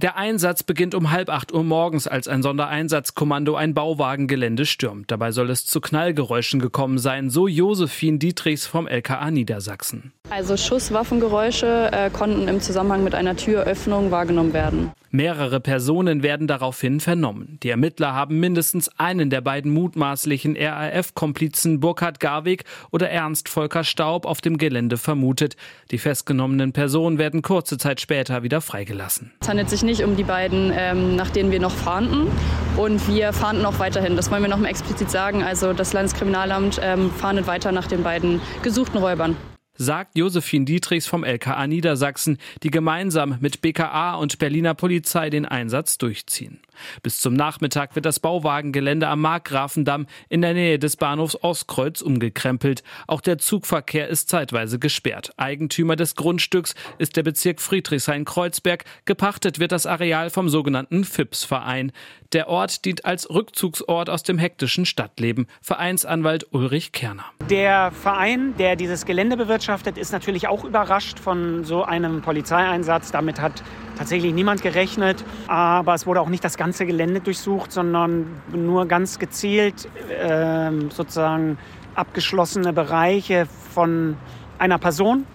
Der Einsatz beginnt um halb acht Uhr morgens, als ein Sondereinsatzkommando ein Bauwagengelände stürmt. Dabei soll es zu Knallgeräuschen gekommen sein, so Josephine Dietrichs vom LKA Niedersachsen. Also Schusswaffengeräusche äh, konnten im Zusammenhang mit einer Türöffnung wahrgenommen werden. Mehrere Personen werden daraufhin vernommen. Die Ermittler haben mindestens einen der beiden mutmaßlichen RAF-Komplizen Burkhard Garweg oder Ernst Volker Staub auf dem Gelände vermutet. Die festgenommenen Personen werden kurze Zeit später wieder freigelassen. Es handelt sich nicht um die beiden, ähm, nach denen wir noch fahnden. Und wir fahnden auch weiterhin. Das wollen wir noch mal explizit sagen. Also das Landeskriminalamt ähm, fahndet weiter nach den beiden gesuchten Räubern sagt Josephine Dietrichs vom LKA Niedersachsen, die gemeinsam mit BKA und Berliner Polizei den Einsatz durchziehen. Bis zum Nachmittag wird das Bauwagengelände am Markgrafendamm in der Nähe des Bahnhofs Ostkreuz umgekrempelt. Auch der Zugverkehr ist zeitweise gesperrt. Eigentümer des Grundstücks ist der Bezirk Friedrichshain-Kreuzberg. Gepachtet wird das Areal vom sogenannten FIPS-Verein. Der Ort dient als Rückzugsort aus dem hektischen Stadtleben. Vereinsanwalt Ulrich Kerner. Der Verein, der dieses Gelände bewirtschaftet, ist natürlich auch überrascht von so einem Polizeieinsatz. Damit hat tatsächlich niemand gerechnet. Aber es wurde auch nicht das ganze Gelände durchsucht, sondern nur ganz gezielt äh, sozusagen abgeschlossene Bereiche von einer Person.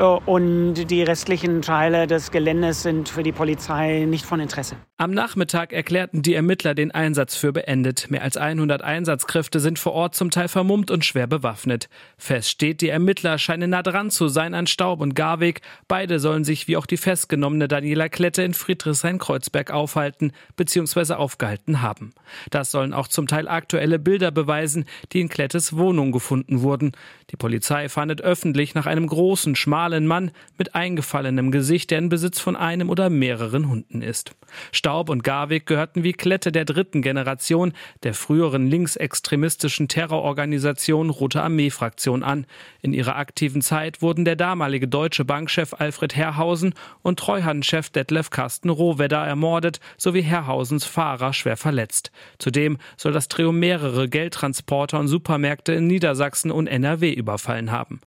Äh, und die restlichen Teile des Geländes sind für die Polizei nicht von Interesse. Am Nachmittag erklärten die Ermittler den Einsatz für beendet. Mehr als 100 Einsatzkräfte sind vor Ort zum Teil vermummt und schwer bewaffnet. Fest steht, die Ermittler scheinen nah dran zu sein an Staub und Garweg. Beide sollen sich wie auch die festgenommene Daniela Klette in Friedrichshain-Kreuzberg aufhalten bzw. aufgehalten haben. Das sollen auch zum Teil aktuelle Bilder beweisen, die in Klettes Wohnung gefunden wurden. Die Polizei fahndet öffentlich nach einem großen, schmalen Mann mit eingefallenem Gesicht, der in Besitz von einem oder mehreren Hunden ist. Staub und Garwig gehörten wie Klette der dritten Generation der früheren linksextremistischen Terrororganisation Rote Armee-Fraktion an. In ihrer aktiven Zeit wurden der damalige deutsche Bankchef Alfred Herrhausen und Treuhandchef Detlef Carsten Rohwedder ermordet sowie Herrhausens Fahrer schwer verletzt. Zudem soll das Trio mehrere Geldtransporter und Supermärkte in Niedersachsen und NRW überfallen haben.